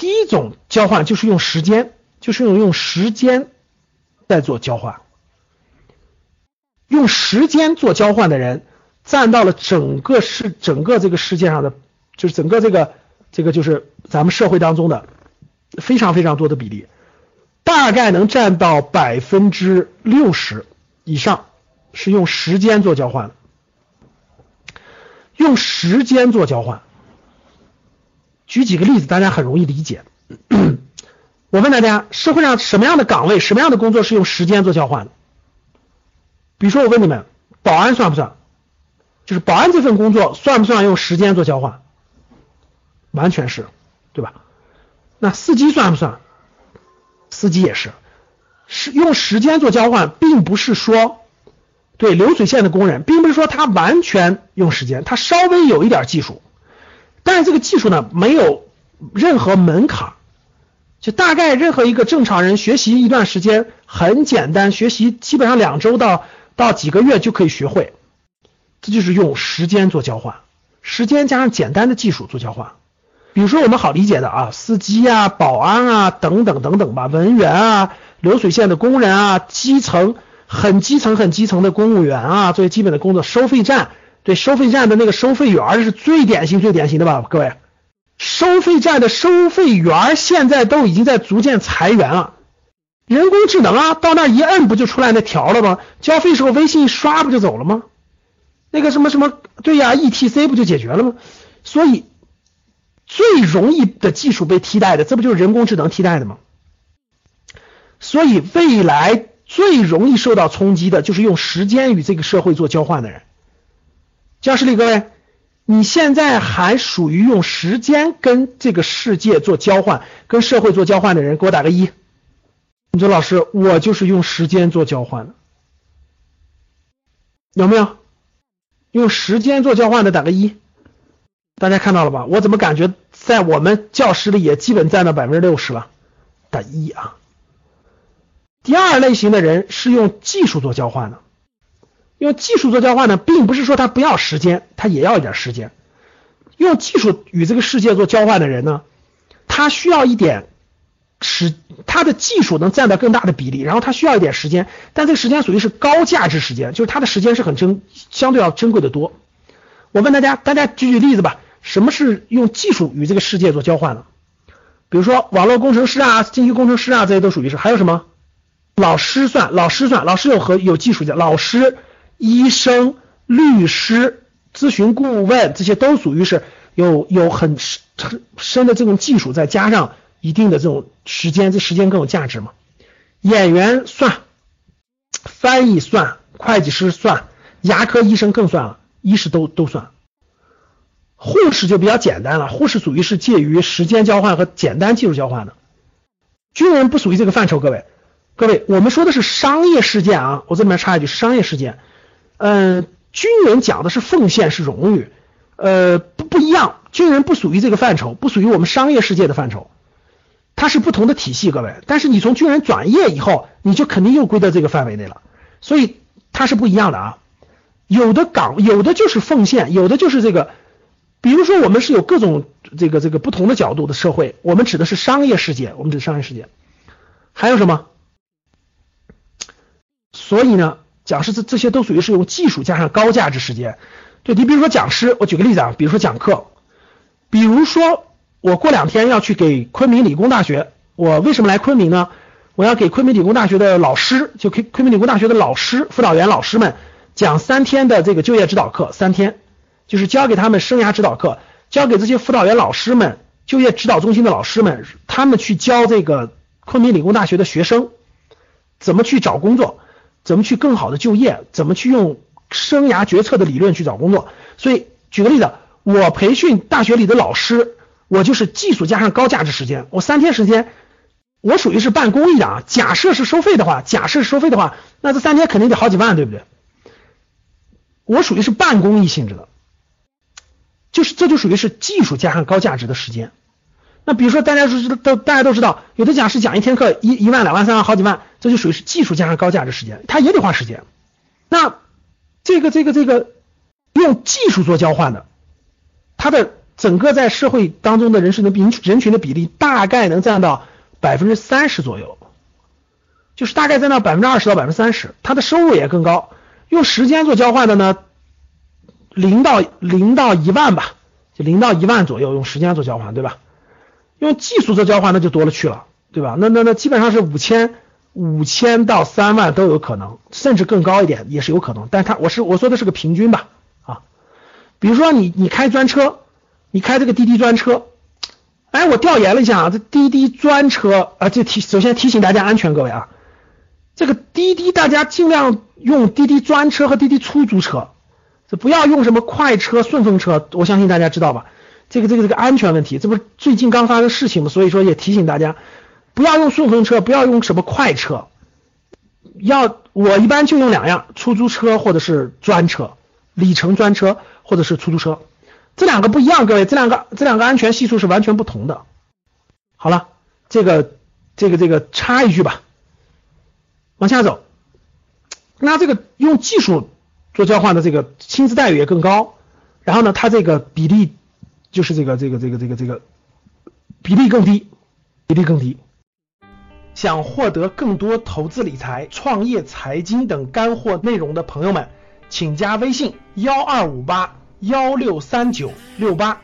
第一种交换就是用时间，就是用用时间在做交换。用时间做交换的人，占到了整个世整个这个世界上的，就是整个这个这个就是咱们社会当中的非常非常多的比例，大概能占到百分之六十以上，是用时间做交换。用时间做交换，举几个例子，大家很容易理解。我问大家，社会上什么样的岗位、什么样的工作是用时间做交换的？比如说，我问你们，保安算不算？就是保安这份工作算不算用时间做交换？完全是，对吧？那司机算不算？司机也是，是用时间做交换，并不是说。对流水线的工人，并不是说他完全用时间，他稍微有一点技术，但是这个技术呢，没有任何门槛，就大概任何一个正常人学习一段时间很简单，学习基本上两周到到几个月就可以学会，这就是用时间做交换，时间加上简单的技术做交换。比如说我们好理解的啊，司机啊、保安啊等等等等吧，文员啊、流水线的工人啊、基层。很基层、很基层的公务员啊，最基本的工作，收费站，对，收费站的那个收费员是最典型、最典型的吧？各位，收费站的收费员现在都已经在逐渐裁员了，人工智能啊，到那一摁不就出来那条了吗？交费时候微信一刷不就走了吗？那个什么什么，对呀，ETC 不就解决了吗？所以最容易的技术被替代的，这不就是人工智能替代的吗？所以未来。最容易受到冲击的就是用时间与这个社会做交换的人。教室里各位，你现在还属于用时间跟这个世界做交换、跟社会做交换的人，给我打个一。你说老师，我就是用时间做交换的，有没有？用时间做交换的打个一。大家看到了吧？我怎么感觉在我们教室里也基本占到百分之六十了？打一啊。第二类型的人是用技术做交换的，用技术做交换呢，并不是说他不要时间，他也要一点时间。用技术与这个世界做交换的人呢，他需要一点时，他的技术能占到更大的比例，然后他需要一点时间，但这个时间属于是高价值时间，就是他的时间是很珍，相对要珍贵的多。我问大家，大家举举例子吧，什么是用技术与这个世界做交换呢？比如说网络工程师啊、信息工程师啊，这些都属于是。还有什么？老师算，老师算，老师有和有技术的，老师、医生、律师、咨询顾问，这些都属于是有有很深深的这种技术，再加上一定的这种时间，这时间更有价值嘛。演员算，翻译算，会计师算，牙科医生更算了，医师都都算。护士就比较简单了，护士属于是介于时间交换和简单技术交换的。军人不属于这个范畴，各位。各位，我们说的是商业事件啊，我这里面插一句，商业事件。嗯，军人讲的是奉献，是荣誉，呃，不不一样，军人不属于这个范畴，不属于我们商业世界的范畴，它是不同的体系，各位。但是你从军人转业以后，你就肯定又归到这个范围内了，所以它是不一样的啊。有的岗，有的就是奉献，有的就是这个，比如说我们是有各种这个这个不同的角度的社会，我们指的是商业世界，我们指商业世界，还有什么？所以呢，讲师这这些都属于是用技术加上高价值时间。对你比如说讲师，我举个例子啊，比如说讲课，比如说我过两天要去给昆明理工大学，我为什么来昆明呢？我要给昆明理工大学的老师，就昆昆明理工大学的老师、辅导员老师们讲三天的这个就业指导课，三天就是教给他们生涯指导课，教给这些辅导员老师们、就业指导中心的老师们，他们去教这个昆明理工大学的学生怎么去找工作。怎么去更好的就业？怎么去用生涯决策的理论去找工作？所以举个例子，我培训大学里的老师，我就是技术加上高价值时间，我三天时间，我属于是办公益的啊。假设是收费的话，假设是收费的话，那这三天肯定得好几万，对不对？我属于是办公益性质的，就是这就属于是技术加上高价值的时间。那比如说大家都知道，都大家都知道，有的讲师讲一天课一一万两万三万好几万，这就属于是技术加上高价值时间，他也得花时间。那这个这个这个用技术做交换的，他的整个在社会当中的人士的比人群的比例大概能占到百分之三十左右，就是大概占到百分之二十到百分之三十，他的收入也更高。用时间做交换的呢，零到零到一万吧，就零到一万左右用时间做交换，对吧？用技术做交换那就多了去了，对吧？那那那基本上是五千五千到三万都有可能，甚至更高一点也是有可能。但他我是我说的是个平均吧，啊，比如说你你开专车，你开这个滴滴专车，哎，我调研了一下啊，这滴滴专车啊，这提首先提醒大家安全，各位啊。这个滴滴，大家尽量用滴滴专车和滴滴出租车，这不要用什么快车、顺风车。我相信大家知道吧？这个、这个、这个安全问题，这不是最近刚发生事情吗？所以说也提醒大家，不要用顺风车，不要用什么快车。要我一般就用两样：出租车或者是专车，里程专车或者是出租车。这两个不一样，各位，这两个这两个安全系数是完全不同的。好了，这个这个这个插一句吧。往下走，那这个用技术做交换的这个薪资待遇也更高，然后呢，它这个比例就是这个这个这个这个这个比例更低比例更低。想获得更多投资理财创业财经等干货内容的朋友们请加微信幺二五八幺六三九六八。